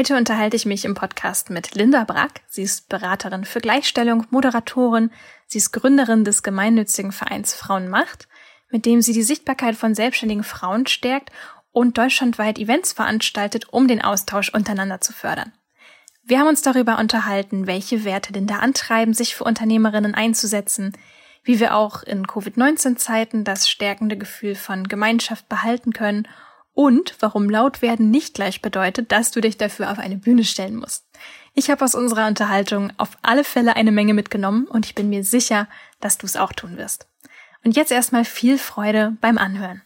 Heute unterhalte ich mich im Podcast mit Linda Brack. Sie ist Beraterin für Gleichstellung, Moderatorin. Sie ist Gründerin des gemeinnützigen Vereins Frauenmacht, mit dem sie die Sichtbarkeit von selbstständigen Frauen stärkt und deutschlandweit Events veranstaltet, um den Austausch untereinander zu fördern. Wir haben uns darüber unterhalten, welche Werte Linda antreiben, sich für Unternehmerinnen einzusetzen, wie wir auch in Covid-19-Zeiten das stärkende Gefühl von Gemeinschaft behalten können und warum laut werden nicht gleich bedeutet, dass du dich dafür auf eine Bühne stellen musst. Ich habe aus unserer Unterhaltung auf alle Fälle eine Menge mitgenommen und ich bin mir sicher, dass du es auch tun wirst. Und jetzt erstmal viel Freude beim Anhören.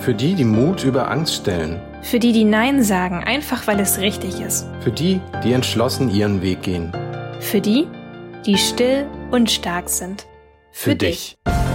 Für die, die Mut über Angst stellen. Für die, die Nein sagen, einfach weil es richtig ist. Für die, die entschlossen ihren Weg gehen. Für die, die still und stark sind. Für, Für dich. dich.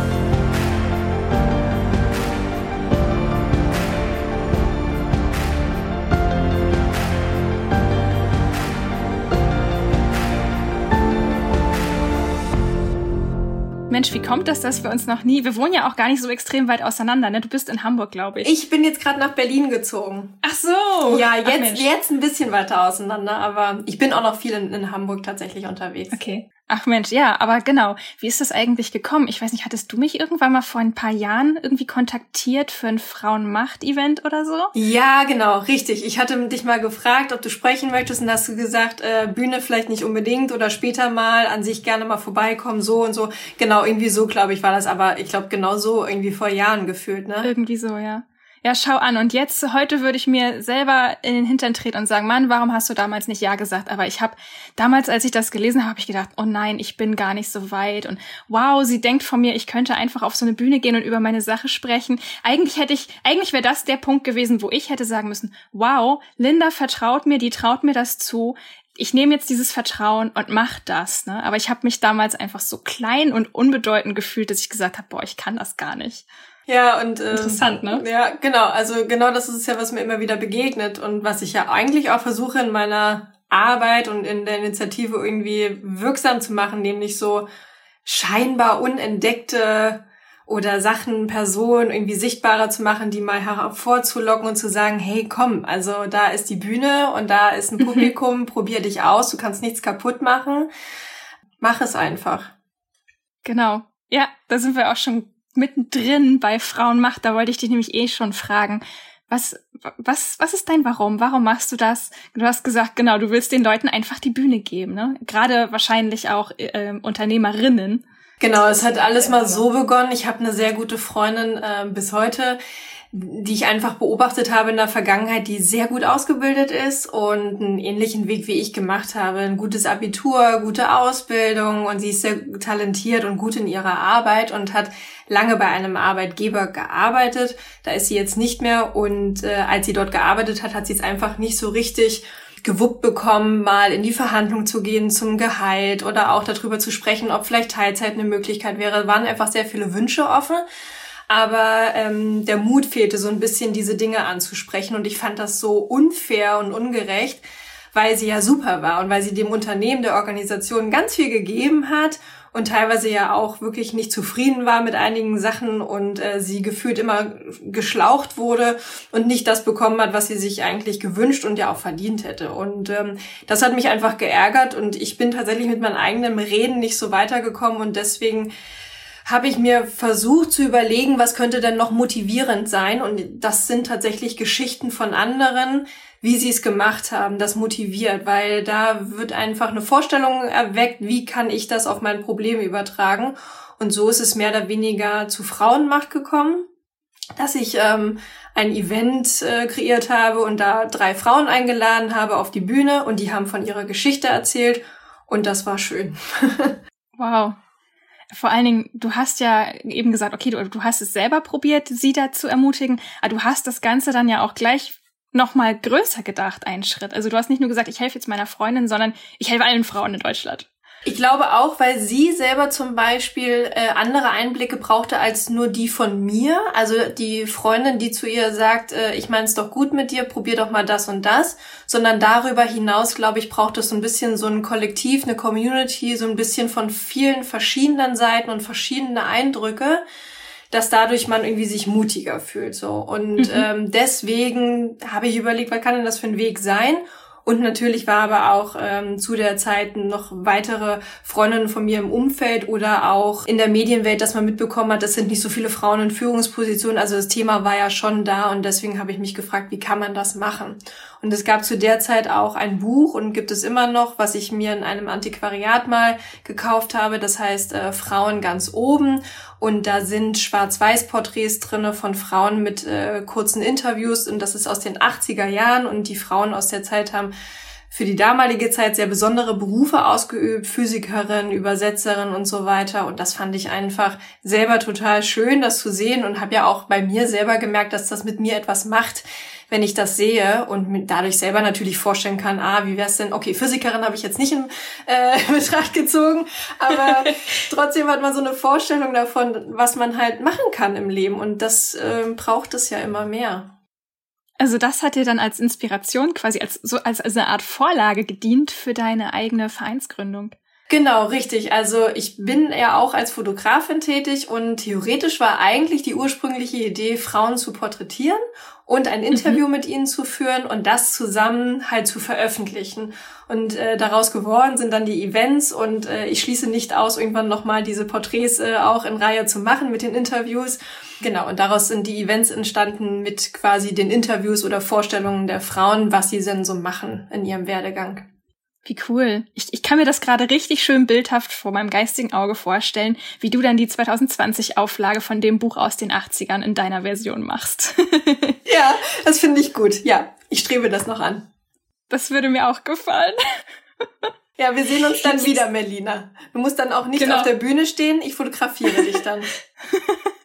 Mensch, wie kommt das, dass wir uns noch nie, wir wohnen ja auch gar nicht so extrem weit auseinander, ne? Du bist in Hamburg, glaube ich. Ich bin jetzt gerade nach Berlin gezogen. Ach so. Ja, jetzt, jetzt ein bisschen weiter auseinander, aber ich bin auch noch viel in, in Hamburg tatsächlich unterwegs. Okay. Ach Mensch, ja, aber genau. Wie ist das eigentlich gekommen? Ich weiß nicht, hattest du mich irgendwann mal vor ein paar Jahren irgendwie kontaktiert für ein Frauenmacht-Event oder so? Ja, genau, richtig. Ich hatte dich mal gefragt, ob du sprechen möchtest und hast du gesagt, äh, Bühne vielleicht nicht unbedingt oder später mal, an sich gerne mal vorbeikommen, so und so. Genau, irgendwie so, glaube ich, war das, aber ich glaube genau so irgendwie vor Jahren gefühlt, ne? Irgendwie so, ja ja, schau an. Und jetzt, heute würde ich mir selber in den Hintern treten und sagen, Mann, warum hast du damals nicht Ja gesagt? Aber ich habe damals, als ich das gelesen habe, habe ich gedacht, oh nein, ich bin gar nicht so weit. Und wow, sie denkt von mir, ich könnte einfach auf so eine Bühne gehen und über meine Sache sprechen. Eigentlich hätte ich, eigentlich wäre das der Punkt gewesen, wo ich hätte sagen müssen, wow, Linda vertraut mir, die traut mir das zu ich nehme jetzt dieses Vertrauen und mach das. Ne? Aber ich habe mich damals einfach so klein und unbedeutend gefühlt, dass ich gesagt habe, boah, ich kann das gar nicht. Ja, und äh, interessant, ne? Ja, genau. Also genau das ist es ja, was mir immer wieder begegnet und was ich ja eigentlich auch versuche in meiner Arbeit und in der Initiative irgendwie wirksam zu machen, nämlich so scheinbar unentdeckte oder Sachen, Personen irgendwie sichtbarer zu machen, die mal hervorzulocken und zu sagen, hey, komm, also da ist die Bühne und da ist ein mhm. Publikum, probier dich aus, du kannst nichts kaputt machen. Mach es einfach. Genau. Ja, da sind wir auch schon mittendrin bei Frauenmacht, da wollte ich dich nämlich eh schon fragen. Was, was, was ist dein Warum? Warum machst du das? Du hast gesagt, genau, du willst den Leuten einfach die Bühne geben, ne? Gerade wahrscheinlich auch äh, Unternehmerinnen. Genau, es hat alles mal so begonnen. Ich habe eine sehr gute Freundin äh, bis heute, die ich einfach beobachtet habe in der Vergangenheit, die sehr gut ausgebildet ist und einen ähnlichen Weg wie ich gemacht habe. Ein gutes Abitur, gute Ausbildung und sie ist sehr talentiert und gut in ihrer Arbeit und hat lange bei einem Arbeitgeber gearbeitet. Da ist sie jetzt nicht mehr und äh, als sie dort gearbeitet hat, hat sie es einfach nicht so richtig gewuppt bekommen, mal in die Verhandlung zu gehen zum Gehalt oder auch darüber zu sprechen, ob vielleicht Teilzeit eine Möglichkeit wäre. Waren einfach sehr viele Wünsche offen aber ähm, der Mut fehlte so ein bisschen, diese Dinge anzusprechen. Und ich fand das so unfair und ungerecht, weil sie ja super war und weil sie dem Unternehmen, der Organisation ganz viel gegeben hat und teilweise ja auch wirklich nicht zufrieden war mit einigen Sachen und äh, sie gefühlt immer geschlaucht wurde und nicht das bekommen hat, was sie sich eigentlich gewünscht und ja auch verdient hätte. Und ähm, das hat mich einfach geärgert und ich bin tatsächlich mit meinem eigenen Reden nicht so weitergekommen und deswegen habe ich mir versucht zu überlegen, was könnte denn noch motivierend sein. Und das sind tatsächlich Geschichten von anderen, wie sie es gemacht haben. Das motiviert, weil da wird einfach eine Vorstellung erweckt, wie kann ich das auf mein Problem übertragen. Und so ist es mehr oder weniger zu Frauenmacht gekommen, dass ich ähm, ein Event äh, kreiert habe und da drei Frauen eingeladen habe auf die Bühne und die haben von ihrer Geschichte erzählt und das war schön. wow, vor allen Dingen, du hast ja eben gesagt, okay, du, du hast es selber probiert, sie da zu ermutigen, aber du hast das Ganze dann ja auch gleich noch mal größer gedacht, einen Schritt. Also du hast nicht nur gesagt, ich helfe jetzt meiner Freundin, sondern ich helfe allen Frauen in Deutschland. Ich glaube auch, weil sie selber zum Beispiel äh, andere Einblicke brauchte als nur die von mir. Also die Freundin, die zu ihr sagt, äh, ich meine es doch gut mit dir, probier doch mal das und das. Sondern darüber hinaus, glaube ich, braucht es so ein bisschen so ein Kollektiv, eine Community, so ein bisschen von vielen verschiedenen Seiten und verschiedene Eindrücke dass dadurch man irgendwie sich mutiger fühlt. So. Und mhm. ähm, deswegen habe ich überlegt, was kann denn das für ein Weg sein? Und natürlich war aber auch ähm, zu der Zeit noch weitere Freundinnen von mir im Umfeld oder auch in der Medienwelt, dass man mitbekommen hat, das sind nicht so viele Frauen in Führungspositionen. Also das Thema war ja schon da und deswegen habe ich mich gefragt, wie kann man das machen? Und es gab zu der Zeit auch ein Buch und gibt es immer noch, was ich mir in einem Antiquariat mal gekauft habe. Das heißt äh, Frauen ganz oben. Und da sind Schwarz-Weiß-Porträts drinne von Frauen mit äh, kurzen Interviews. Und das ist aus den 80er Jahren. Und die Frauen aus der Zeit haben für die damalige Zeit sehr besondere Berufe ausgeübt, Physikerin, Übersetzerin und so weiter. Und das fand ich einfach selber total schön, das zu sehen und habe ja auch bei mir selber gemerkt, dass das mit mir etwas macht, wenn ich das sehe und dadurch selber natürlich vorstellen kann, ah, wie wär's denn, okay, Physikerin habe ich jetzt nicht in äh, Betracht gezogen, aber trotzdem hat man so eine Vorstellung davon, was man halt machen kann im Leben und das äh, braucht es ja immer mehr. Also das hat dir dann als Inspiration quasi als so als, als eine Art Vorlage gedient für deine eigene Vereinsgründung. Genau, richtig. Also ich bin ja auch als Fotografin tätig und theoretisch war eigentlich die ursprüngliche Idee, Frauen zu porträtieren und ein Interview mhm. mit ihnen zu führen und das zusammen halt zu veröffentlichen. Und äh, daraus geworden sind dann die Events und äh, ich schließe nicht aus, irgendwann nochmal diese Porträts äh, auch in Reihe zu machen mit den Interviews. Genau, und daraus sind die Events entstanden mit quasi den Interviews oder Vorstellungen der Frauen, was sie denn so machen in ihrem Werdegang. Wie cool. Ich, ich kann mir das gerade richtig schön bildhaft vor meinem geistigen Auge vorstellen, wie du dann die 2020 Auflage von dem Buch aus den 80ern in deiner Version machst. ja, das finde ich gut. Ja, ich strebe das noch an. Das würde mir auch gefallen. Ja, wir sehen uns dann wieder, Melina. Du musst dann auch nicht genau. auf der Bühne stehen, ich fotografiere dich dann.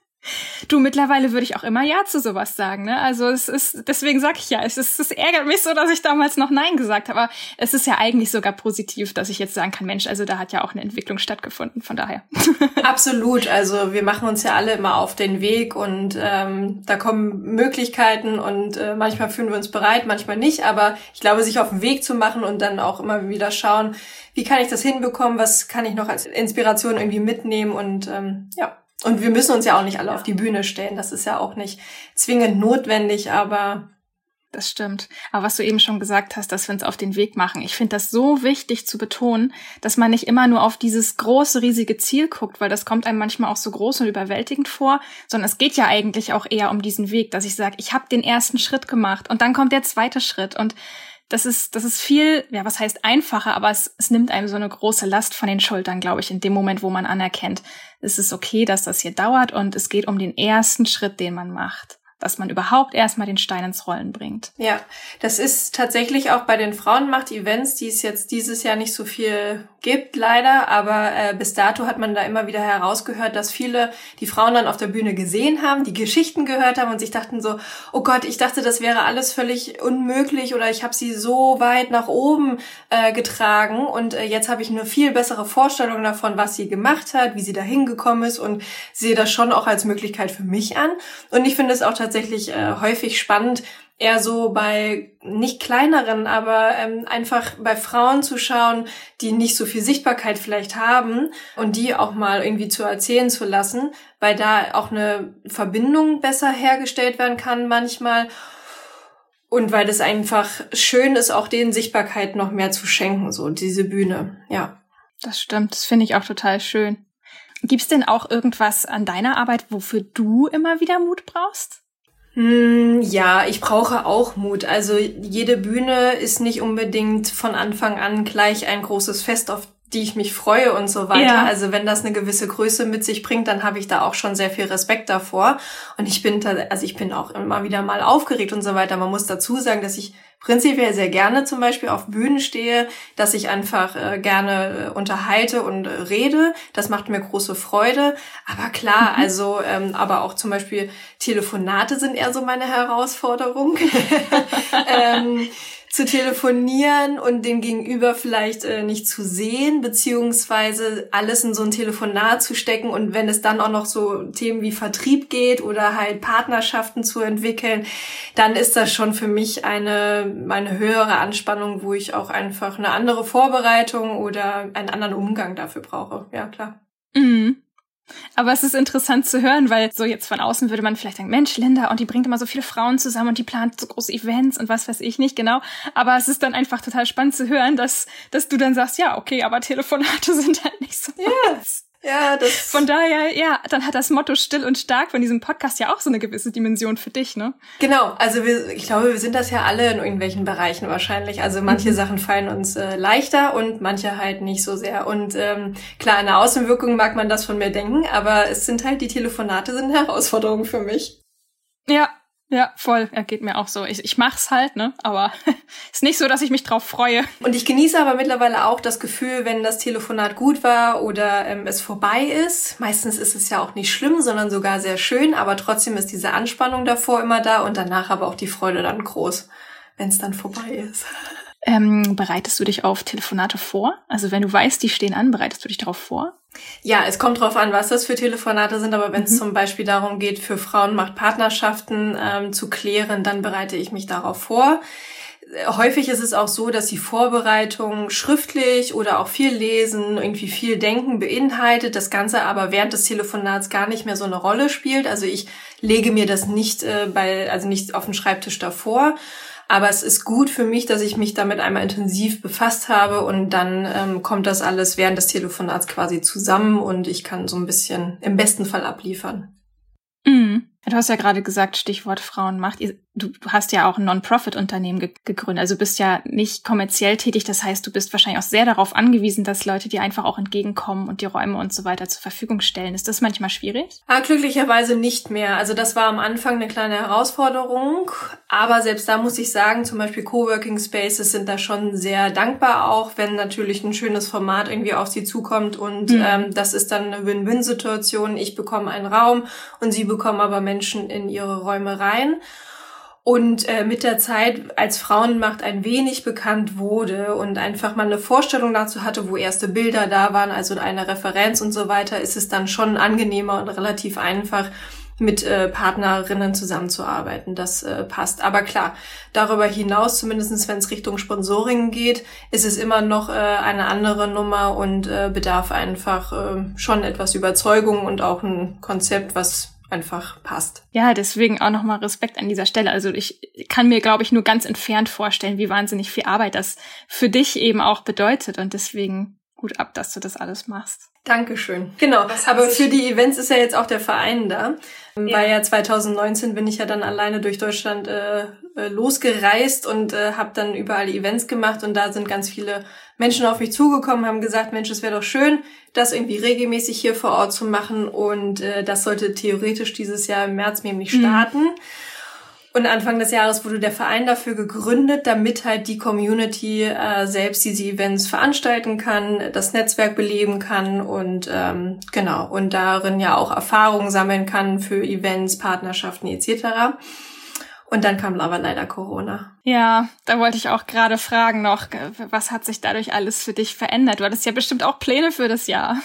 Du, mittlerweile würde ich auch immer Ja zu sowas sagen. Ne? Also es ist, deswegen sage ich ja, es, ist, es ärgert mich so, dass ich damals noch Nein gesagt habe. Aber es ist ja eigentlich sogar positiv, dass ich jetzt sagen kann, Mensch, also da hat ja auch eine Entwicklung stattgefunden, von daher. Absolut. Also wir machen uns ja alle immer auf den Weg und ähm, da kommen Möglichkeiten und äh, manchmal fühlen wir uns bereit, manchmal nicht. Aber ich glaube, sich auf den Weg zu machen und dann auch immer wieder schauen, wie kann ich das hinbekommen, was kann ich noch als Inspiration irgendwie mitnehmen und ähm, ja. Und wir müssen uns ja auch nicht alle auf die Bühne stellen. Das ist ja auch nicht zwingend notwendig, aber das stimmt. Aber was du eben schon gesagt hast, dass wir uns auf den Weg machen. Ich finde das so wichtig zu betonen, dass man nicht immer nur auf dieses große, riesige Ziel guckt, weil das kommt einem manchmal auch so groß und überwältigend vor, sondern es geht ja eigentlich auch eher um diesen Weg, dass ich sage, ich habe den ersten Schritt gemacht und dann kommt der zweite Schritt und das ist, das ist viel, ja, was heißt einfacher, aber es, es nimmt einem so eine große Last von den Schultern, glaube ich, in dem Moment, wo man anerkennt, es ist okay, dass das hier dauert und es geht um den ersten Schritt, den man macht dass man überhaupt erstmal den Stein ins Rollen bringt. Ja, das ist tatsächlich auch bei den Frauenmacht-Events, die es jetzt dieses Jahr nicht so viel gibt, leider, aber äh, bis dato hat man da immer wieder herausgehört, dass viele die Frauen dann auf der Bühne gesehen haben, die Geschichten gehört haben und sich dachten so, oh Gott, ich dachte, das wäre alles völlig unmöglich oder ich habe sie so weit nach oben äh, getragen und äh, jetzt habe ich eine viel bessere Vorstellung davon, was sie gemacht hat, wie sie da hingekommen ist und sehe das schon auch als Möglichkeit für mich an. Und ich finde es auch tatsächlich äh, häufig spannend, eher so bei nicht kleineren, aber ähm, einfach bei Frauen zu schauen, die nicht so viel Sichtbarkeit vielleicht haben und die auch mal irgendwie zu erzählen zu lassen, weil da auch eine Verbindung besser hergestellt werden kann manchmal. Und weil es einfach schön ist, auch denen Sichtbarkeit noch mehr zu schenken, so diese Bühne, ja. Das stimmt, das finde ich auch total schön. Gibt's denn auch irgendwas an deiner Arbeit, wofür du immer wieder Mut brauchst? Hm, ja, ich brauche auch Mut. Also jede Bühne ist nicht unbedingt von Anfang an gleich ein großes Fest, auf die ich mich freue und so weiter. Ja. Also wenn das eine gewisse Größe mit sich bringt, dann habe ich da auch schon sehr viel Respekt davor. Und ich bin, also ich bin auch immer wieder mal aufgeregt und so weiter. Man muss dazu sagen, dass ich prinzipiell sehr gerne zum Beispiel auf Bühnen stehe, dass ich einfach äh, gerne äh, unterhalte und äh, rede. Das macht mir große Freude. Aber klar, mhm. also, ähm, aber auch zum Beispiel Telefonate sind eher so meine Herausforderung. ähm, zu telefonieren und den Gegenüber vielleicht äh, nicht zu sehen, beziehungsweise alles in so ein Telefonat zu stecken und wenn es dann auch noch so Themen wie Vertrieb geht oder halt Partnerschaften zu entwickeln, dann ist das schon für mich eine, eine höhere Anspannung, wo ich auch einfach eine andere Vorbereitung oder einen anderen Umgang dafür brauche. Ja, klar. Mhm. Aber es ist interessant zu hören, weil so jetzt von außen würde man vielleicht denken, Mensch, Linda, und die bringt immer so viele Frauen zusammen und die plant so große Events und was weiß ich nicht genau. Aber es ist dann einfach total spannend zu hören, dass, dass du dann sagst, ja, okay, aber Telefonate sind halt nicht so. Ja. Ja, das. Von daher, ja, dann hat das Motto still und stark von diesem Podcast ja auch so eine gewisse Dimension für dich, ne? Genau. Also wir, ich glaube, wir sind das ja alle in irgendwelchen Bereichen wahrscheinlich. Also manche mhm. Sachen fallen uns äh, leichter und manche halt nicht so sehr. Und ähm, klar, in der Außenwirkung mag man das von mir denken, aber es sind halt die Telefonate sind eine Herausforderung für mich. Ja, ja, voll. Er geht mir auch so. Ich, ich mach's halt, ne? Aber ist nicht so, dass ich mich drauf freue. Und ich genieße aber mittlerweile auch das Gefühl, wenn das Telefonat gut war oder ähm, es vorbei ist. Meistens ist es ja auch nicht schlimm, sondern sogar sehr schön, aber trotzdem ist diese Anspannung davor immer da und danach aber auch die Freude dann groß, wenn es dann vorbei ist. Ähm, bereitest du dich auf Telefonate vor? Also wenn du weißt, die stehen an, bereitest du dich darauf vor? Ja, es kommt drauf an, was das für Telefonate sind, aber wenn es mhm. zum Beispiel darum geht, für Frauen macht Partnerschaften ähm, zu klären, dann bereite ich mich darauf vor. Häufig ist es auch so, dass die Vorbereitung schriftlich oder auch viel Lesen, irgendwie viel Denken beinhaltet, das Ganze aber während des Telefonats gar nicht mehr so eine Rolle spielt. Also ich lege mir das nicht äh, bei, also nicht auf den Schreibtisch davor, aber es ist gut für mich, dass ich mich damit einmal intensiv befasst habe und dann ähm, kommt das alles während des Telefonats quasi zusammen und ich kann so ein bisschen im besten Fall abliefern. Mhm. Du hast ja gerade gesagt, Stichwort Frauenmacht. Du, du hast ja auch ein Non-Profit-Unternehmen ge gegründet. Also bist ja nicht kommerziell tätig. Das heißt, du bist wahrscheinlich auch sehr darauf angewiesen, dass Leute dir einfach auch entgegenkommen und die Räume und so weiter zur Verfügung stellen. Ist das manchmal schwierig? Ah, glücklicherweise nicht mehr. Also das war am Anfang eine kleine Herausforderung. Aber selbst da muss ich sagen, zum Beispiel Coworking Spaces sind da schon sehr dankbar auch, wenn natürlich ein schönes Format irgendwie auf sie zukommt. Und mhm. ähm, das ist dann eine Win-Win-Situation. Ich bekomme einen Raum und sie bekommen aber Menschen Menschen in ihre Räume rein. Und äh, mit der Zeit, als Frauenmacht ein wenig bekannt wurde und einfach mal eine Vorstellung dazu hatte, wo erste Bilder da waren, also eine Referenz und so weiter, ist es dann schon angenehmer und relativ einfach, mit äh, Partnerinnen zusammenzuarbeiten. Das äh, passt. Aber klar, darüber hinaus, zumindestens wenn es Richtung Sponsoring geht, ist es immer noch äh, eine andere Nummer und äh, bedarf einfach äh, schon etwas Überzeugung und auch ein Konzept, was einfach passt. Ja, deswegen auch nochmal Respekt an dieser Stelle. Also ich kann mir, glaube ich, nur ganz entfernt vorstellen, wie wahnsinnig viel Arbeit das für dich eben auch bedeutet. Und deswegen gut ab, dass du das alles machst. Dankeschön. Genau. Aber für die Events ist ja jetzt auch der Verein da. Ja. Weil ja 2019 bin ich ja dann alleine durch Deutschland äh, äh, losgereist und äh, habe dann überall Events gemacht und da sind ganz viele Menschen auf mich zugekommen, haben gesagt, Mensch, es wäre doch schön, das irgendwie regelmäßig hier vor Ort zu machen und äh, das sollte theoretisch dieses Jahr im März nämlich mhm. starten. Mhm. Und Anfang des Jahres wurde der Verein dafür gegründet, damit halt die Community äh, selbst diese Events veranstalten kann, das Netzwerk beleben kann und ähm, genau und darin ja auch Erfahrungen sammeln kann für Events, Partnerschaften etc. Und dann kam aber leider Corona. Ja, da wollte ich auch gerade fragen noch, was hat sich dadurch alles für dich verändert? Du hattest ja bestimmt auch Pläne für das Jahr.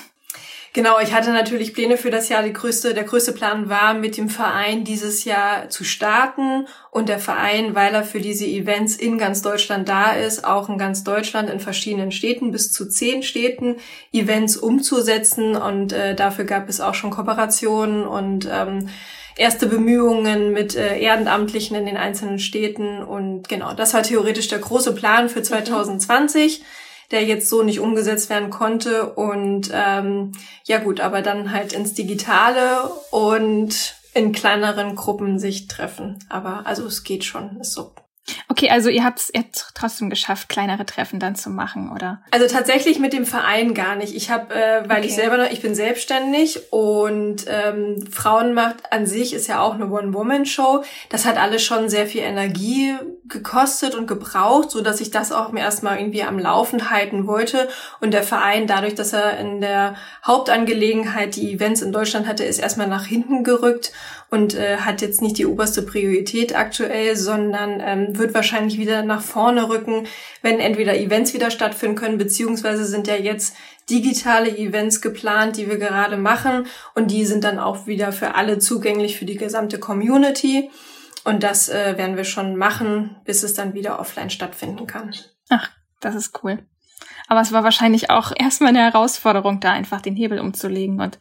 Genau, ich hatte natürlich Pläne für das Jahr. Die größte, der größte Plan war, mit dem Verein dieses Jahr zu starten und der Verein, weil er für diese Events in ganz Deutschland da ist, auch in ganz Deutschland in verschiedenen Städten, bis zu zehn Städten, Events umzusetzen und äh, dafür gab es auch schon Kooperationen und ähm, erste Bemühungen mit äh, Ehrenamtlichen in den einzelnen Städten und genau, das war theoretisch der große Plan für 2020. Mhm der jetzt so nicht umgesetzt werden konnte. Und ähm, ja gut, aber dann halt ins Digitale und in kleineren Gruppen sich treffen. Aber also es geht schon, ist so Okay, also ihr habt es trotzdem geschafft, kleinere Treffen dann zu machen, oder? Also tatsächlich mit dem Verein gar nicht. Ich habe, äh, weil okay. ich selber noch, ich bin selbstständig und ähm, Frauenmacht an sich ist ja auch eine One-Woman-Show. Das hat alles schon sehr viel Energie gekostet und gebraucht, so dass ich das auch mir erstmal irgendwie am Laufen halten wollte. Und der Verein, dadurch, dass er in der Hauptangelegenheit die Events in Deutschland hatte, ist erstmal nach hinten gerückt und äh, hat jetzt nicht die oberste Priorität aktuell, sondern ähm, wird wahrscheinlich wieder nach vorne rücken, wenn entweder Events wieder stattfinden können, beziehungsweise sind ja jetzt digitale Events geplant, die wir gerade machen und die sind dann auch wieder für alle zugänglich für die gesamte Community. Und das äh, werden wir schon machen, bis es dann wieder offline stattfinden kann. Ach, das ist cool. Aber es war wahrscheinlich auch erstmal eine Herausforderung, da einfach den Hebel umzulegen und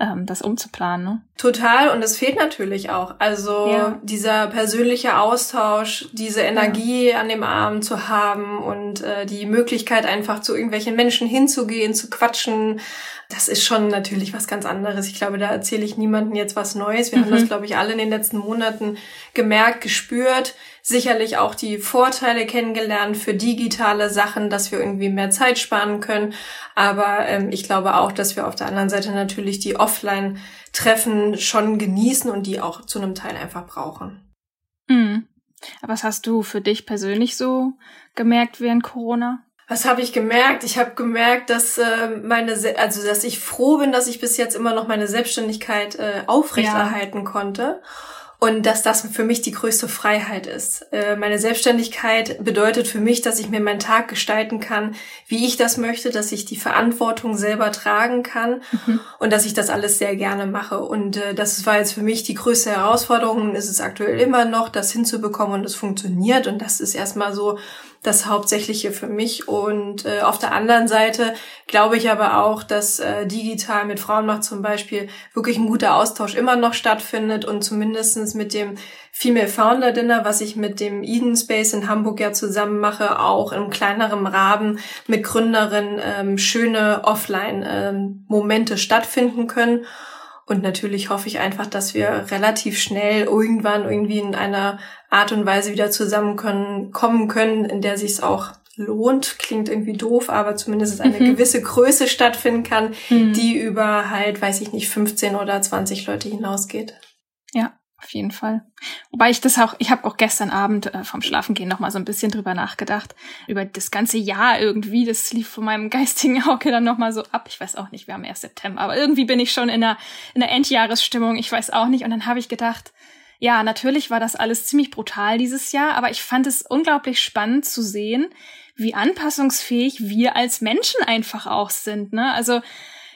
ähm, das umzuplanen. Ne? Total und es fehlt natürlich auch. Also ja. dieser persönliche Austausch, diese Energie ja. an dem Abend zu haben und äh, die Möglichkeit einfach zu irgendwelchen Menschen hinzugehen, zu quatschen, das ist schon natürlich was ganz anderes. Ich glaube, da erzähle ich niemandem jetzt was Neues. Wir mhm. haben das, glaube ich, alle in den letzten Monaten gemerkt, gespürt sicherlich auch die Vorteile kennengelernt für digitale Sachen, dass wir irgendwie mehr Zeit sparen können. Aber ähm, ich glaube auch, dass wir auf der anderen Seite natürlich die Offline-Treffen schon genießen und die auch zu einem Teil einfach brauchen. Mhm. Aber was hast du für dich persönlich so gemerkt während Corona? Was habe ich gemerkt? Ich habe gemerkt, dass äh, meine, also dass ich froh bin, dass ich bis jetzt immer noch meine Selbstständigkeit äh, aufrechterhalten ja. konnte und dass das für mich die größte Freiheit ist. Äh, meine Selbstständigkeit bedeutet für mich, dass ich mir meinen Tag gestalten kann, wie ich das möchte, dass ich die Verantwortung selber tragen kann mhm. und dass ich das alles sehr gerne mache. Und äh, das war jetzt für mich die größte Herausforderung. Ist es aktuell immer noch, das hinzubekommen und es funktioniert. Und das ist erstmal so das Hauptsächliche für mich. Und äh, auf der anderen Seite glaube ich aber auch, dass äh, digital mit Frauenmacht zum Beispiel wirklich ein guter Austausch immer noch stattfindet und zumindestens mit dem Female Founder Dinner, was ich mit dem Eden Space in Hamburg ja zusammen mache, auch im kleineren Rahmen mit Gründerinnen ähm, schöne Offline-Momente ähm, stattfinden können. Und natürlich hoffe ich einfach, dass wir relativ schnell irgendwann irgendwie in einer Art und Weise wieder zusammen können, kommen können, in der sich es auch lohnt, klingt irgendwie doof, aber zumindest eine mhm. gewisse Größe stattfinden kann, mhm. die über halt, weiß ich nicht, 15 oder 20 Leute hinausgeht. Auf jeden Fall. Wobei ich das auch, ich habe auch gestern Abend äh, vom Schlafengehen noch mal so ein bisschen drüber nachgedacht, über das ganze Jahr irgendwie, das lief von meinem geistigen Auge dann noch mal so ab. Ich weiß auch nicht, wir haben erst September, aber irgendwie bin ich schon in der, in der Endjahresstimmung, ich weiß auch nicht. Und dann habe ich gedacht, ja, natürlich war das alles ziemlich brutal dieses Jahr, aber ich fand es unglaublich spannend zu sehen, wie anpassungsfähig wir als Menschen einfach auch sind. Ne? Also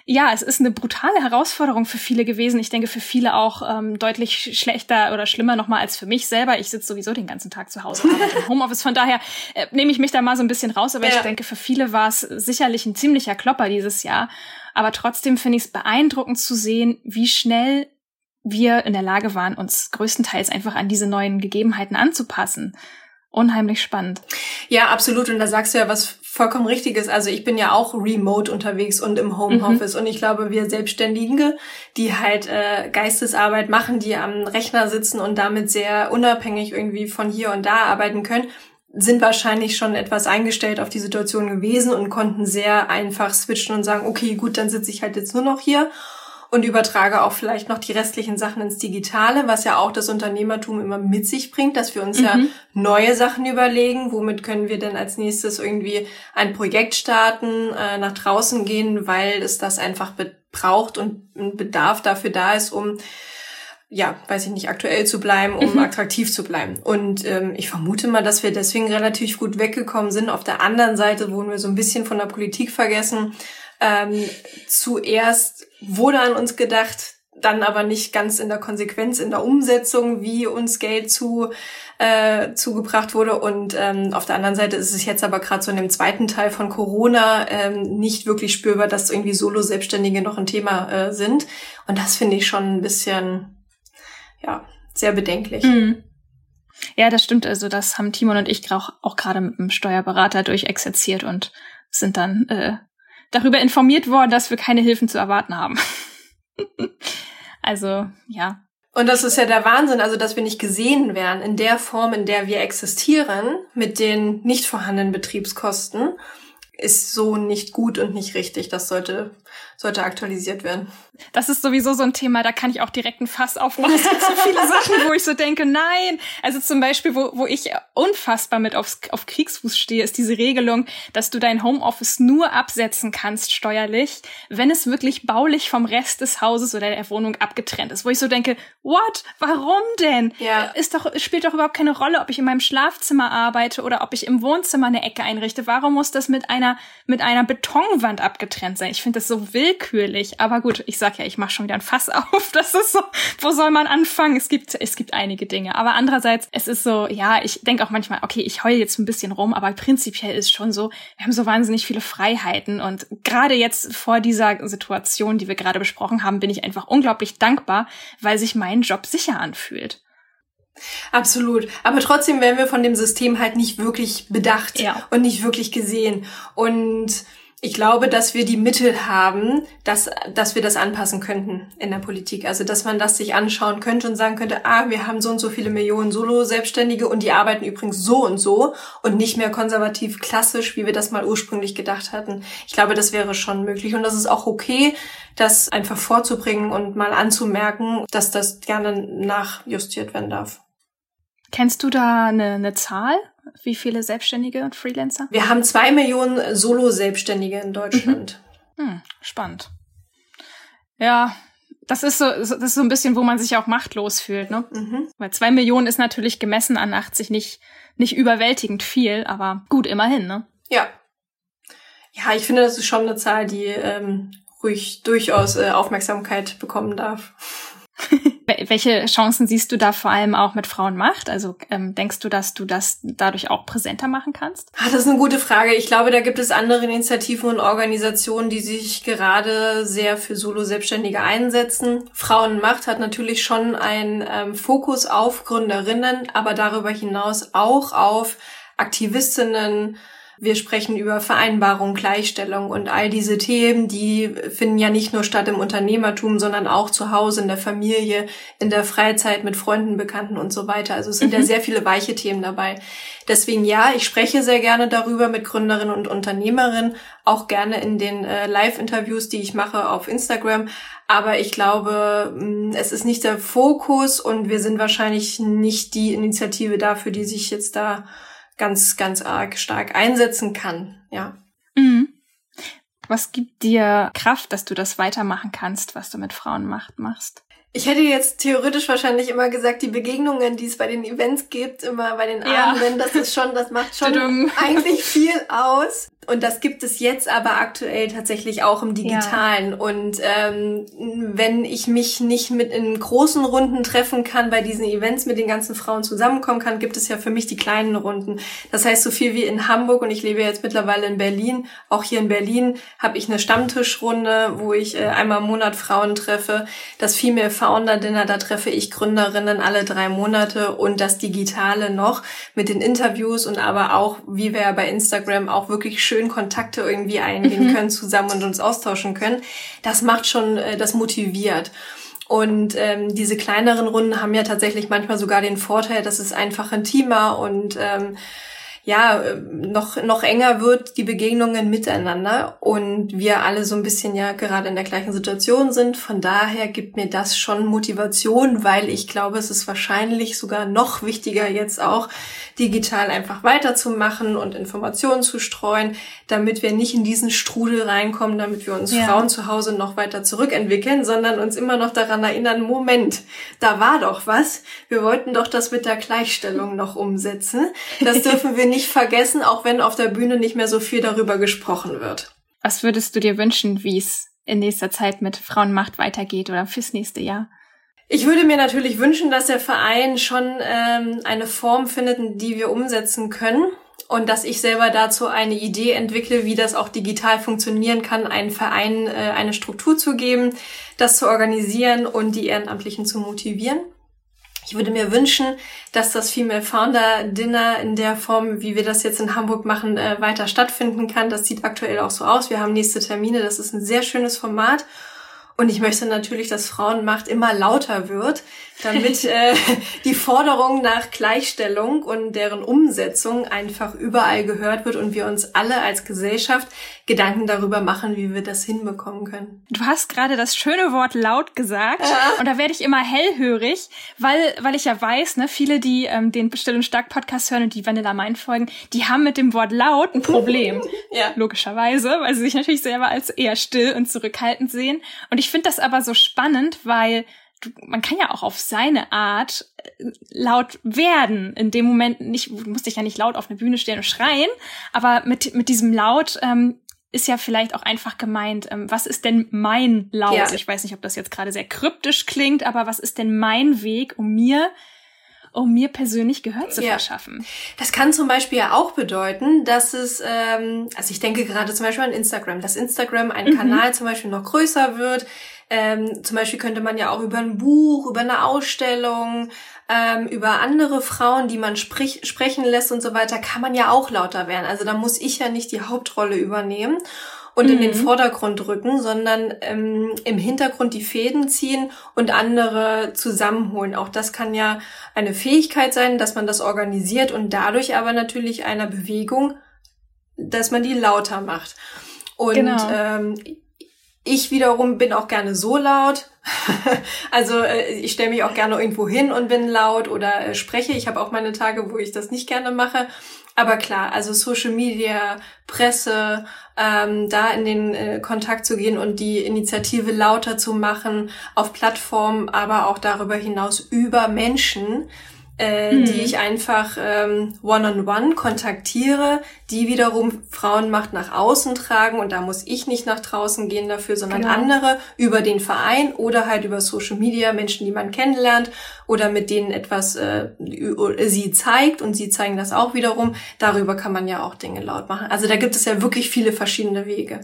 ja, es ist eine brutale Herausforderung für viele gewesen. Ich denke, für viele auch ähm, deutlich schlechter oder schlimmer nochmal als für mich selber. Ich sitze sowieso den ganzen Tag zu Hause im Homeoffice. Von daher äh, nehme ich mich da mal so ein bisschen raus. Aber ja. ich denke, für viele war es sicherlich ein ziemlicher Klopper dieses Jahr. Aber trotzdem finde ich es beeindruckend zu sehen, wie schnell wir in der Lage waren, uns größtenteils einfach an diese neuen Gegebenheiten anzupassen. Unheimlich spannend. Ja, absolut. Und da sagst du ja was vollkommen Richtiges. Also ich bin ja auch remote unterwegs und im Homeoffice. Mhm. Und ich glaube, wir Selbstständige, die halt äh, Geistesarbeit machen, die am Rechner sitzen und damit sehr unabhängig irgendwie von hier und da arbeiten können, sind wahrscheinlich schon etwas eingestellt auf die Situation gewesen und konnten sehr einfach switchen und sagen, okay, gut, dann sitze ich halt jetzt nur noch hier und übertrage auch vielleicht noch die restlichen Sachen ins Digitale, was ja auch das Unternehmertum immer mit sich bringt, dass wir uns mhm. ja neue Sachen überlegen, womit können wir denn als nächstes irgendwie ein Projekt starten, äh, nach draußen gehen, weil es das einfach braucht und ein Bedarf dafür da ist, um ja, weiß ich nicht, aktuell zu bleiben, um mhm. attraktiv zu bleiben. Und ähm, ich vermute mal, dass wir deswegen relativ gut weggekommen sind. Auf der anderen Seite wurden wir so ein bisschen von der Politik vergessen. Ähm, zuerst wurde an uns gedacht, dann aber nicht ganz in der Konsequenz in der Umsetzung, wie uns Geld zu äh, zugebracht wurde. Und ähm, auf der anderen Seite ist es jetzt aber gerade so in dem zweiten Teil von Corona ähm, nicht wirklich spürbar, dass irgendwie Solo-Selbstständige noch ein Thema äh, sind. Und das finde ich schon ein bisschen, ja, sehr bedenklich. Mhm. Ja, das stimmt. Also das haben Timon und ich auch, auch gerade mit dem Steuerberater durchexerziert und sind dann äh, darüber informiert worden, dass wir keine Hilfen zu erwarten haben. also, ja. Und das ist ja der Wahnsinn, also dass wir nicht gesehen werden in der Form, in der wir existieren, mit den nicht vorhandenen Betriebskosten, ist so nicht gut und nicht richtig. Das sollte sollte aktualisiert werden. Das ist sowieso so ein Thema, da kann ich auch direkt ein Fass aufmachen. Es gibt so viele Sachen, wo ich so denke, nein. Also zum Beispiel, wo, wo ich unfassbar mit aufs, auf Kriegsfuß stehe, ist diese Regelung, dass du dein Homeoffice nur absetzen kannst steuerlich, wenn es wirklich baulich vom Rest des Hauses oder der Wohnung abgetrennt ist. Wo ich so denke, what? Warum denn? Ja. Ist doch, spielt doch überhaupt keine Rolle, ob ich in meinem Schlafzimmer arbeite oder ob ich im Wohnzimmer eine Ecke einrichte. Warum muss das mit einem einer mit einer Betonwand abgetrennt sein. Ich finde das so willkürlich. Aber gut, ich sag ja, ich mache schon wieder ein Fass auf. Das ist so, wo soll man anfangen? Es gibt, es gibt einige Dinge. Aber andererseits, es ist so, ja, ich denke auch manchmal, okay, ich heule jetzt ein bisschen rum, aber prinzipiell ist schon so, wir haben so wahnsinnig viele Freiheiten. Und gerade jetzt vor dieser Situation, die wir gerade besprochen haben, bin ich einfach unglaublich dankbar, weil sich mein Job sicher anfühlt. Absolut. Aber trotzdem werden wir von dem System halt nicht wirklich bedacht ja. und nicht wirklich gesehen. Und ich glaube, dass wir die Mittel haben, dass, dass wir das anpassen könnten in der Politik. Also, dass man das sich anschauen könnte und sagen könnte, ah, wir haben so und so viele Millionen Solo-Selbstständige und die arbeiten übrigens so und so und nicht mehr konservativ klassisch, wie wir das mal ursprünglich gedacht hatten. Ich glaube, das wäre schon möglich und das ist auch okay, das einfach vorzubringen und mal anzumerken, dass das gerne nachjustiert werden darf. Kennst du da eine, eine Zahl? Wie viele Selbstständige und Freelancer? Wir haben zwei Millionen Solo-Selbstständige in Deutschland. Mhm. Hm, spannend. Ja, das ist so, das ist so ein bisschen, wo man sich auch machtlos fühlt, ne? Mhm. Weil zwei Millionen ist natürlich gemessen an 80 nicht, nicht überwältigend viel, aber gut, immerhin, ne? Ja. Ja, ich finde, das ist schon eine Zahl, die ähm, ruhig durchaus äh, Aufmerksamkeit bekommen darf. Welche Chancen siehst du da vor allem auch mit Frauenmacht? Also ähm, denkst du, dass du das dadurch auch präsenter machen kannst? Ah, das ist eine gute Frage. Ich glaube, da gibt es andere Initiativen und Organisationen, die sich gerade sehr für Solo-Selbstständige einsetzen. Frauenmacht hat natürlich schon einen ähm, Fokus auf Gründerinnen, aber darüber hinaus auch auf Aktivistinnen, wir sprechen über Vereinbarung, Gleichstellung und all diese Themen, die finden ja nicht nur statt im Unternehmertum, sondern auch zu Hause, in der Familie, in der Freizeit, mit Freunden, Bekannten und so weiter. Also es sind mhm. ja sehr viele weiche Themen dabei. Deswegen ja, ich spreche sehr gerne darüber mit Gründerinnen und Unternehmerinnen, auch gerne in den äh, Live-Interviews, die ich mache auf Instagram. Aber ich glaube, mm, es ist nicht der Fokus und wir sind wahrscheinlich nicht die Initiative dafür, die sich jetzt da ganz, ganz arg stark einsetzen kann, ja. Mhm. Was gibt dir Kraft, dass du das weitermachen kannst, was du mit Frauenmacht machst? Ich hätte jetzt theoretisch wahrscheinlich immer gesagt, die Begegnungen, die es bei den Events gibt, immer bei den Abenden, ja. das ist schon, das macht schon eigentlich viel aus. Und das gibt es jetzt aber aktuell tatsächlich auch im Digitalen. Ja. Und ähm, wenn ich mich nicht mit in großen Runden treffen kann, bei diesen Events mit den ganzen Frauen zusammenkommen kann, gibt es ja für mich die kleinen Runden. Das heißt, so viel wie in Hamburg und ich lebe jetzt mittlerweile in Berlin. Auch hier in Berlin habe ich eine Stammtischrunde, wo ich äh, einmal im Monat Frauen treffe. Das Female Founder Dinner, da treffe ich Gründerinnen alle drei Monate und das Digitale noch mit den Interviews und aber auch, wie wir ja bei Instagram auch wirklich schön Kontakte irgendwie eingehen mhm. können zusammen und uns austauschen können, das macht schon, äh, das motiviert. Und ähm, diese kleineren Runden haben ja tatsächlich manchmal sogar den Vorteil, dass es einfach intimer und ähm, ja, noch, noch enger wird die Begegnungen miteinander und wir alle so ein bisschen ja gerade in der gleichen Situation sind. Von daher gibt mir das schon Motivation, weil ich glaube, es ist wahrscheinlich sogar noch wichtiger jetzt auch digital einfach weiterzumachen und Informationen zu streuen, damit wir nicht in diesen Strudel reinkommen, damit wir uns ja. Frauen zu Hause noch weiter zurückentwickeln, sondern uns immer noch daran erinnern, Moment, da war doch was. Wir wollten doch das mit der Gleichstellung noch umsetzen. Das dürfen wir nicht vergessen, auch wenn auf der Bühne nicht mehr so viel darüber gesprochen wird. Was würdest du dir wünschen, wie es in nächster Zeit mit Frauenmacht weitergeht oder fürs nächste Jahr? Ich würde mir natürlich wünschen, dass der Verein schon ähm, eine Form findet, die wir umsetzen können und dass ich selber dazu eine Idee entwickle, wie das auch digital funktionieren kann, einen Verein äh, eine Struktur zu geben, das zu organisieren und die Ehrenamtlichen zu motivieren. Ich würde mir wünschen, dass das Female Founder Dinner in der Form, wie wir das jetzt in Hamburg machen, äh, weiter stattfinden kann. Das sieht aktuell auch so aus. Wir haben nächste Termine. Das ist ein sehr schönes Format. Und ich möchte natürlich, dass Frauenmacht immer lauter wird, damit äh, die Forderung nach Gleichstellung und deren Umsetzung einfach überall gehört wird und wir uns alle als Gesellschaft Gedanken darüber machen, wie wir das hinbekommen können. Du hast gerade das schöne Wort laut gesagt ja. und da werde ich immer hellhörig, weil weil ich ja weiß, ne, viele, die ähm, den Bestill und Stark Podcast hören und die Vanilla Mind folgen, die haben mit dem Wort laut ein Problem. ja. Logischerweise, weil sie sich natürlich selber als eher still und zurückhaltend sehen. Und ich finde das aber so spannend, weil du, man kann ja auch auf seine Art äh, laut werden. In dem Moment nicht, du musst dich ja nicht laut auf eine Bühne stehen und schreien, aber mit, mit diesem Laut ähm, ist ja vielleicht auch einfach gemeint, ähm, was ist denn mein Laut? Ja. Ich weiß nicht, ob das jetzt gerade sehr kryptisch klingt, aber was ist denn mein Weg, um mir um mir persönlich Gehör zu ja. verschaffen. Das kann zum Beispiel ja auch bedeuten, dass es, ähm, also ich denke gerade zum Beispiel an Instagram, dass Instagram ein mhm. Kanal zum Beispiel noch größer wird. Ähm, zum Beispiel könnte man ja auch über ein Buch, über eine Ausstellung, ähm, über andere Frauen, die man sprich, sprechen lässt und so weiter, kann man ja auch lauter werden. Also da muss ich ja nicht die Hauptrolle übernehmen und mhm. in den mhm. Vordergrund rücken, sondern ähm, im Hintergrund die Fäden ziehen und andere zusammenholen. Auch das kann ja eine Fähigkeit sein, dass man das organisiert und dadurch aber natürlich einer Bewegung, dass man die lauter macht. Und genau. ähm, ich wiederum bin auch gerne so laut. also äh, ich stelle mich auch gerne irgendwo hin und bin laut oder äh, spreche. Ich habe auch meine Tage, wo ich das nicht gerne mache. Aber klar, also Social Media, Presse, ähm, da in den äh, Kontakt zu gehen und die Initiative lauter zu machen auf Plattformen, aber auch darüber hinaus über Menschen, äh, mhm. die ich einfach ähm, one-on-one -on -one kontaktiere, die wiederum Frauenmacht nach außen tragen und da muss ich nicht nach draußen gehen dafür, sondern genau. andere über den Verein oder halt über Social Media, Menschen, die man kennenlernt oder mit denen etwas äh, sie zeigt und sie zeigen das auch wiederum. Darüber kann man ja auch Dinge laut machen. Also da gibt es ja wirklich viele verschiedene Wege.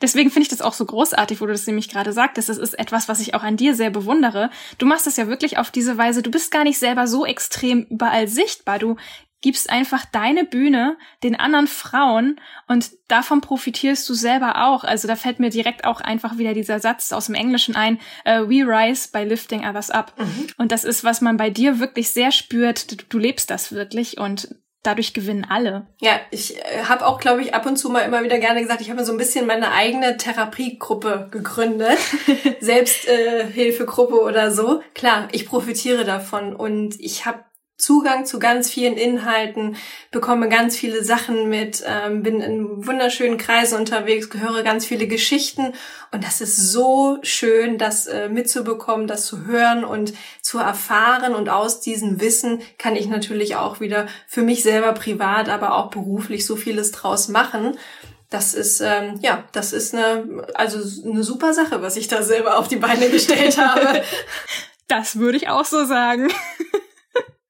Deswegen finde ich das auch so großartig, wo du das nämlich gerade sagtest. Das ist etwas, was ich auch an dir sehr bewundere. Du machst das ja wirklich auf diese Weise. Du bist gar nicht selber so extrem überall sichtbar. Du gibst einfach deine Bühne den anderen Frauen und davon profitierst du selber auch. Also da fällt mir direkt auch einfach wieder dieser Satz aus dem Englischen ein, uh, we rise by lifting others up. Mhm. Und das ist, was man bei dir wirklich sehr spürt. Du, du lebst das wirklich und dadurch gewinnen alle. Ja, ich äh, habe auch, glaube ich, ab und zu mal immer wieder gerne gesagt, ich habe mir so ein bisschen meine eigene Therapiegruppe gegründet, Selbsthilfegruppe äh, oder so. Klar, ich profitiere davon und ich habe Zugang zu ganz vielen Inhalten, bekomme ganz viele Sachen mit, ähm, bin in wunderschönen Kreisen unterwegs, gehöre ganz viele Geschichten und das ist so schön, das äh, mitzubekommen, das zu hören und zu erfahren und aus diesem Wissen kann ich natürlich auch wieder für mich selber privat, aber auch beruflich so vieles draus machen. Das ist ähm, ja, das ist eine also eine super Sache, was ich da selber auf die Beine gestellt habe. Das würde ich auch so sagen.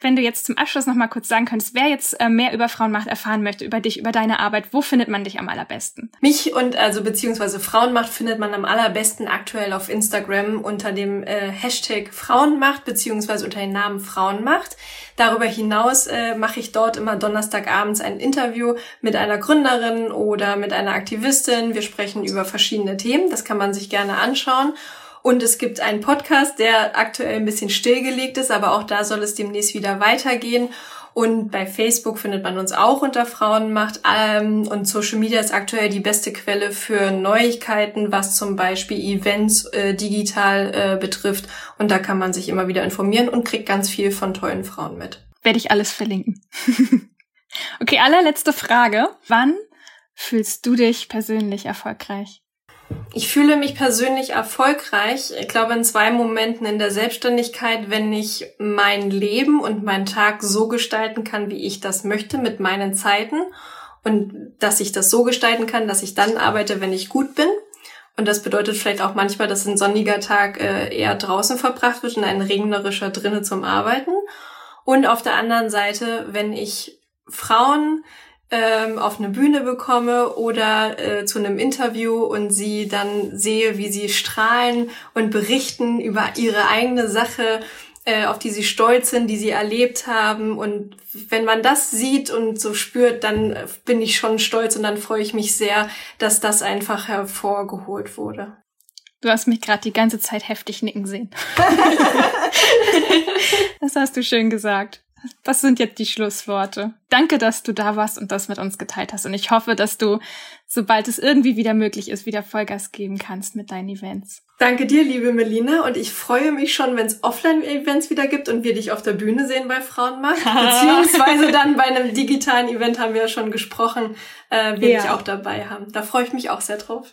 Wenn du jetzt zum Abschluss noch mal kurz sagen könntest, wer jetzt äh, mehr über Frauenmacht erfahren möchte, über dich, über deine Arbeit, wo findet man dich am allerbesten? Mich und also beziehungsweise Frauenmacht findet man am allerbesten aktuell auf Instagram unter dem äh, Hashtag Frauenmacht beziehungsweise unter dem Namen Frauenmacht. Darüber hinaus äh, mache ich dort immer Donnerstagabends ein Interview mit einer Gründerin oder mit einer Aktivistin. Wir sprechen über verschiedene Themen. Das kann man sich gerne anschauen. Und es gibt einen Podcast, der aktuell ein bisschen stillgelegt ist, aber auch da soll es demnächst wieder weitergehen. Und bei Facebook findet man uns auch unter Frauenmacht. Ähm, und Social Media ist aktuell die beste Quelle für Neuigkeiten, was zum Beispiel Events äh, digital äh, betrifft. Und da kann man sich immer wieder informieren und kriegt ganz viel von tollen Frauen mit. Werde ich alles verlinken. okay, allerletzte Frage. Wann fühlst du dich persönlich erfolgreich? Ich fühle mich persönlich erfolgreich. Ich glaube in zwei Momenten in der Selbstständigkeit, wenn ich mein Leben und meinen Tag so gestalten kann, wie ich das möchte, mit meinen Zeiten. Und dass ich das so gestalten kann, dass ich dann arbeite, wenn ich gut bin. Und das bedeutet vielleicht auch manchmal, dass ein sonniger Tag äh, eher draußen verbracht wird und ein regnerischer drinnen zum Arbeiten. Und auf der anderen Seite, wenn ich Frauen ähm, auf eine Bühne bekomme oder äh, zu einem Interview und sie dann sehe, wie sie strahlen und berichten über ihre eigene Sache, äh, auf die sie stolz sind, die sie erlebt haben. Und wenn man das sieht und so spürt, dann bin ich schon stolz und dann freue ich mich sehr, dass das einfach hervorgeholt wurde. Du hast mich gerade die ganze Zeit heftig nicken sehen. das hast du schön gesagt. Das sind jetzt die Schlussworte. Danke, dass du da warst und das mit uns geteilt hast. Und ich hoffe, dass du, sobald es irgendwie wieder möglich ist, wieder Vollgas geben kannst mit deinen Events. Danke dir, liebe Melina. Und ich freue mich schon, wenn es Offline-Events wieder gibt und wir dich auf der Bühne sehen bei Frauenmacht. Beziehungsweise dann bei einem digitalen Event haben wir ja schon gesprochen, äh, wir ja. dich auch dabei haben. Da freue ich mich auch sehr drauf.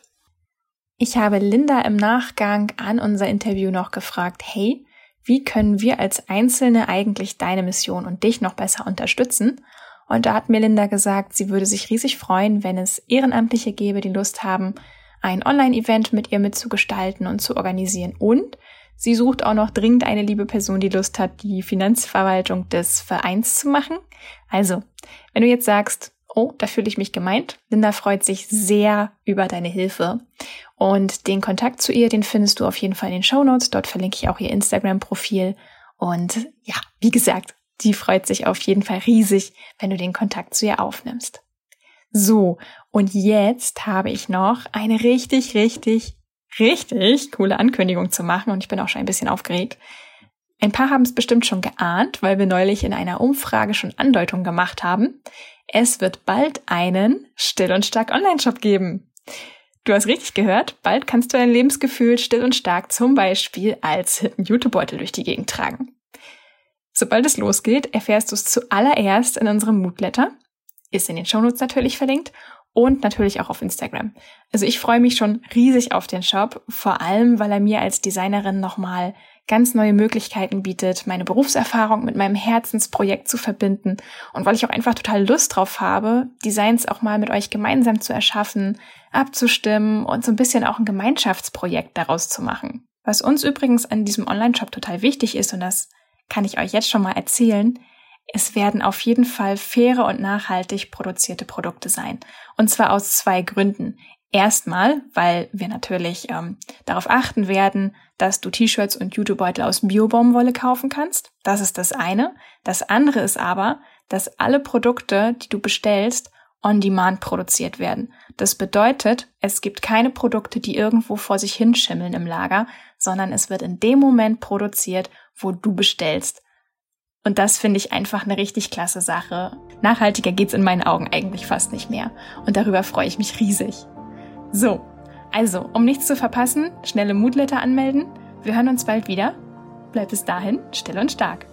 Ich habe Linda im Nachgang an unser Interview noch gefragt, hey, wie können wir als Einzelne eigentlich deine Mission und dich noch besser unterstützen? Und da hat Melinda gesagt, sie würde sich riesig freuen, wenn es Ehrenamtliche gäbe, die Lust haben, ein Online-Event mit ihr mitzugestalten und zu organisieren. Und sie sucht auch noch dringend eine liebe Person, die Lust hat, die Finanzverwaltung des Vereins zu machen. Also, wenn du jetzt sagst, oh, da fühle ich mich gemeint, Linda freut sich sehr über deine Hilfe. Und den Kontakt zu ihr, den findest du auf jeden Fall in den Show Notes. Dort verlinke ich auch ihr Instagram-Profil. Und ja, wie gesagt, die freut sich auf jeden Fall riesig, wenn du den Kontakt zu ihr aufnimmst. So, und jetzt habe ich noch eine richtig, richtig, richtig coole Ankündigung zu machen und ich bin auch schon ein bisschen aufgeregt. Ein paar haben es bestimmt schon geahnt, weil wir neulich in einer Umfrage schon Andeutungen gemacht haben. Es wird bald einen Still und Stark Online-Shop geben. Du hast richtig gehört, bald kannst du dein Lebensgefühl still und stark zum Beispiel als Jutebeutel durch die Gegend tragen. Sobald es losgeht, erfährst du es zuallererst in unserem Moodletter, ist in den Shownotes natürlich verlinkt und natürlich auch auf Instagram. Also ich freue mich schon riesig auf den Shop, vor allem weil er mir als Designerin nochmal ganz neue Möglichkeiten bietet, meine Berufserfahrung mit meinem Herzensprojekt zu verbinden und weil ich auch einfach total Lust drauf habe, Designs auch mal mit euch gemeinsam zu erschaffen, abzustimmen und so ein bisschen auch ein Gemeinschaftsprojekt daraus zu machen. Was uns übrigens an diesem Online-Shop total wichtig ist und das kann ich euch jetzt schon mal erzählen, es werden auf jeden Fall faire und nachhaltig produzierte Produkte sein. Und zwar aus zwei Gründen. Erstmal, weil wir natürlich ähm, darauf achten werden, dass du T-Shirts und Jutebeutel aus Bio-Baumwolle kaufen kannst. Das ist das eine. Das andere ist aber, dass alle Produkte, die du bestellst, on demand produziert werden. Das bedeutet, es gibt keine Produkte, die irgendwo vor sich hinschimmeln im Lager, sondern es wird in dem Moment produziert, wo du bestellst. Und das finde ich einfach eine richtig klasse Sache. Nachhaltiger geht's in meinen Augen eigentlich fast nicht mehr. Und darüber freue ich mich riesig. So, also, um nichts zu verpassen, schnelle Moodletter anmelden. Wir hören uns bald wieder. Bleibt bis dahin still und stark.